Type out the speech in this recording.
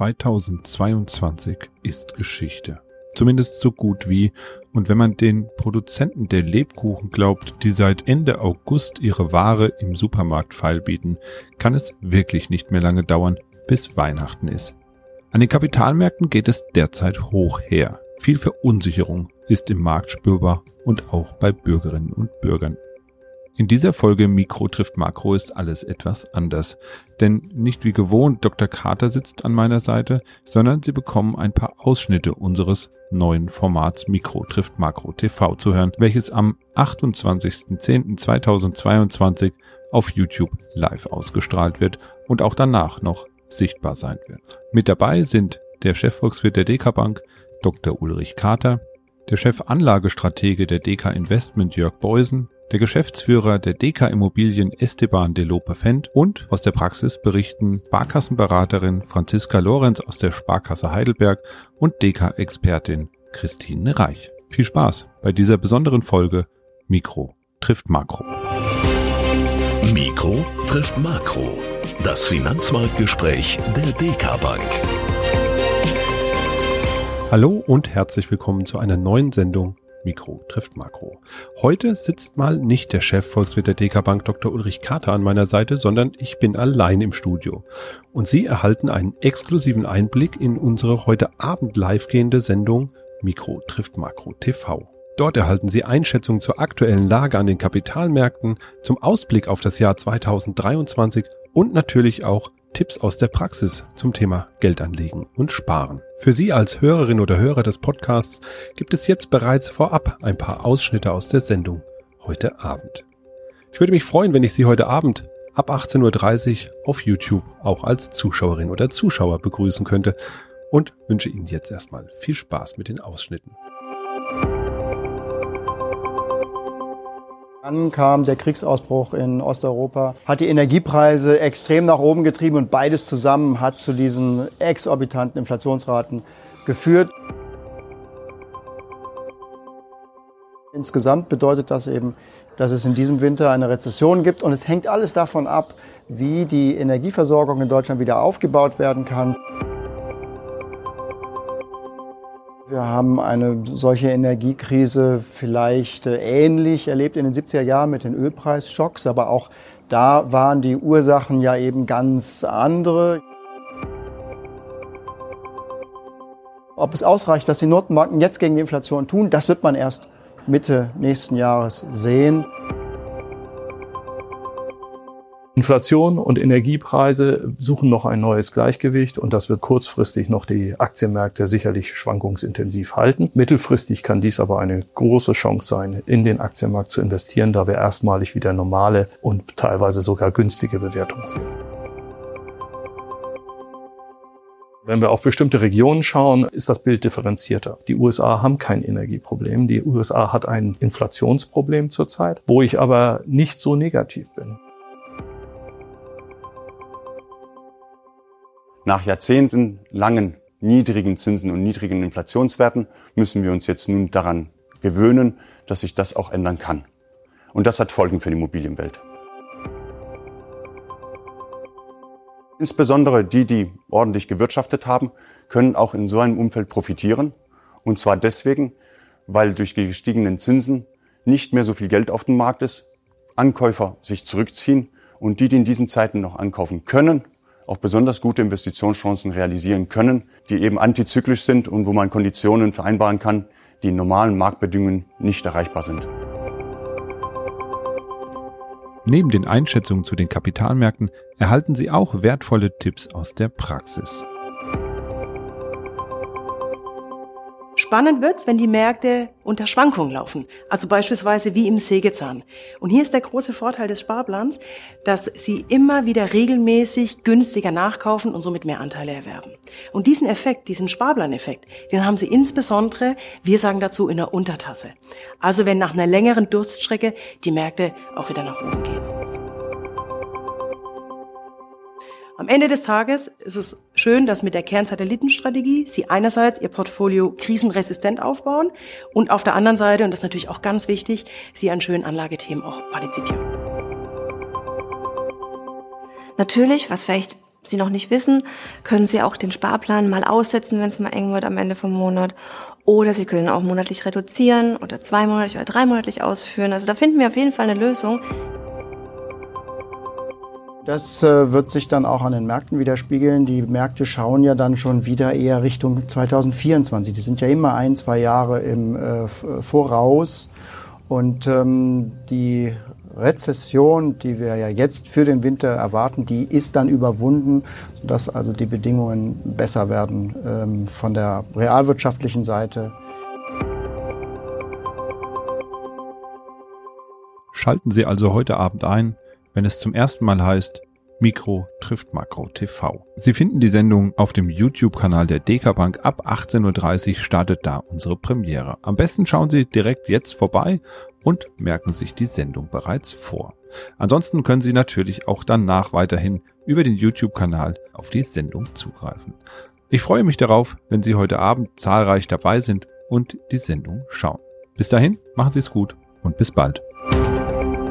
2022 ist Geschichte. Zumindest so gut wie. Und wenn man den Produzenten der Lebkuchen glaubt, die seit Ende August ihre Ware im Supermarkt feilbieten, kann es wirklich nicht mehr lange dauern, bis Weihnachten ist. An den Kapitalmärkten geht es derzeit hoch her. Viel Verunsicherung ist im Markt spürbar und auch bei Bürgerinnen und Bürgern. In dieser Folge Mikro trifft Makro ist alles etwas anders. Denn nicht wie gewohnt Dr. Carter sitzt an meiner Seite, sondern Sie bekommen ein paar Ausschnitte unseres neuen Formats Mikro trifft Makro TV zu hören, welches am 28.10.2022 auf YouTube live ausgestrahlt wird und auch danach noch sichtbar sein wird. Mit dabei sind der Chefvolkswirt der DK Bank, Dr. Ulrich Carter, der Chef Anlagestratege der DK Investment Jörg Beusen, der Geschäftsführer der DK Immobilien Esteban de Lope-Fendt und aus der Praxis berichten Sparkassenberaterin Franziska Lorenz aus der Sparkasse Heidelberg und DK-Expertin Christine Reich. Viel Spaß bei dieser besonderen Folge Mikro trifft Makro. Mikro trifft Makro. Das Finanzmarktgespräch der DK Bank. Hallo und herzlich willkommen zu einer neuen Sendung Mikro trifft Makro. Heute sitzt mal nicht der Chef Volkswirt der DK Bank Dr. Ulrich Kater an meiner Seite, sondern ich bin allein im Studio. Und Sie erhalten einen exklusiven Einblick in unsere heute Abend live gehende Sendung Mikro trifft Makro TV. Dort erhalten Sie Einschätzungen zur aktuellen Lage an den Kapitalmärkten, zum Ausblick auf das Jahr 2023 und natürlich auch Tipps aus der Praxis zum Thema Geldanlegen und Sparen. Für Sie als Hörerin oder Hörer des Podcasts gibt es jetzt bereits vorab ein paar Ausschnitte aus der Sendung heute Abend. Ich würde mich freuen, wenn ich Sie heute Abend ab 18.30 Uhr auf YouTube auch als Zuschauerin oder Zuschauer begrüßen könnte und wünsche Ihnen jetzt erstmal viel Spaß mit den Ausschnitten. Dann kam der Kriegsausbruch in Osteuropa, hat die Energiepreise extrem nach oben getrieben und beides zusammen hat zu diesen exorbitanten Inflationsraten geführt. Insgesamt bedeutet das eben, dass es in diesem Winter eine Rezession gibt und es hängt alles davon ab, wie die Energieversorgung in Deutschland wieder aufgebaut werden kann. Wir haben eine solche Energiekrise vielleicht äh, ähnlich erlebt in den 70er Jahren mit den Ölpreisschocks, aber auch da waren die Ursachen ja eben ganz andere. Ob es ausreicht, was die Notenbanken jetzt gegen die Inflation tun, das wird man erst Mitte nächsten Jahres sehen. Inflation und Energiepreise suchen noch ein neues Gleichgewicht und das wird kurzfristig noch die Aktienmärkte sicherlich schwankungsintensiv halten. Mittelfristig kann dies aber eine große Chance sein, in den Aktienmarkt zu investieren, da wir erstmalig wieder normale und teilweise sogar günstige Bewertungen sehen. Wenn wir auf bestimmte Regionen schauen, ist das Bild differenzierter. Die USA haben kein Energieproblem. Die USA hat ein Inflationsproblem zurzeit, wo ich aber nicht so negativ bin. Nach Jahrzehnten langen niedrigen Zinsen und niedrigen Inflationswerten müssen wir uns jetzt nun daran gewöhnen, dass sich das auch ändern kann. Und das hat Folgen für die Immobilienwelt. Insbesondere die, die ordentlich gewirtschaftet haben, können auch in so einem Umfeld profitieren. Und zwar deswegen, weil durch die gestiegenen Zinsen nicht mehr so viel Geld auf dem Markt ist, Ankäufer sich zurückziehen und die, die in diesen Zeiten noch ankaufen können, auch besonders gute Investitionschancen realisieren können, die eben antizyklisch sind und wo man Konditionen vereinbaren kann, die in normalen Marktbedingungen nicht erreichbar sind. Neben den Einschätzungen zu den Kapitalmärkten erhalten Sie auch wertvolle Tipps aus der Praxis. Spannend wird's, wenn die Märkte unter Schwankungen laufen, also beispielsweise wie im Sägezahn. Und hier ist der große Vorteil des Sparplans, dass Sie immer wieder regelmäßig günstiger nachkaufen und somit mehr Anteile erwerben. Und diesen Effekt, diesen Sparplaneffekt, den haben Sie insbesondere, wir sagen dazu, in der Untertasse. Also wenn nach einer längeren Durststrecke die Märkte auch wieder nach oben gehen. Am Ende des Tages ist es schön, dass mit der Kernsatellitenstrategie Sie einerseits Ihr Portfolio krisenresistent aufbauen und auf der anderen Seite, und das ist natürlich auch ganz wichtig, Sie an schönen Anlagethemen auch partizipieren. Natürlich, was vielleicht Sie noch nicht wissen, können Sie auch den Sparplan mal aussetzen, wenn es mal eng wird am Ende vom Monat. Oder Sie können auch monatlich reduzieren oder zweimonatlich oder dreimonatlich ausführen. Also da finden wir auf jeden Fall eine Lösung. Das äh, wird sich dann auch an den Märkten widerspiegeln. Die Märkte schauen ja dann schon wieder eher Richtung 2024. Die sind ja immer ein, zwei Jahre im äh, Voraus. Und ähm, die Rezession, die wir ja jetzt für den Winter erwarten, die ist dann überwunden, sodass also die Bedingungen besser werden ähm, von der realwirtschaftlichen Seite. Schalten Sie also heute Abend ein, wenn es zum ersten Mal heißt Mikro trifft Makro TV. Sie finden die Sendung auf dem YouTube-Kanal der DK Bank. Ab 18.30 Uhr startet da unsere Premiere. Am besten schauen Sie direkt jetzt vorbei und merken sich die Sendung bereits vor. Ansonsten können Sie natürlich auch danach weiterhin über den YouTube-Kanal auf die Sendung zugreifen. Ich freue mich darauf, wenn Sie heute Abend zahlreich dabei sind und die Sendung schauen. Bis dahin, machen Sie es gut und bis bald.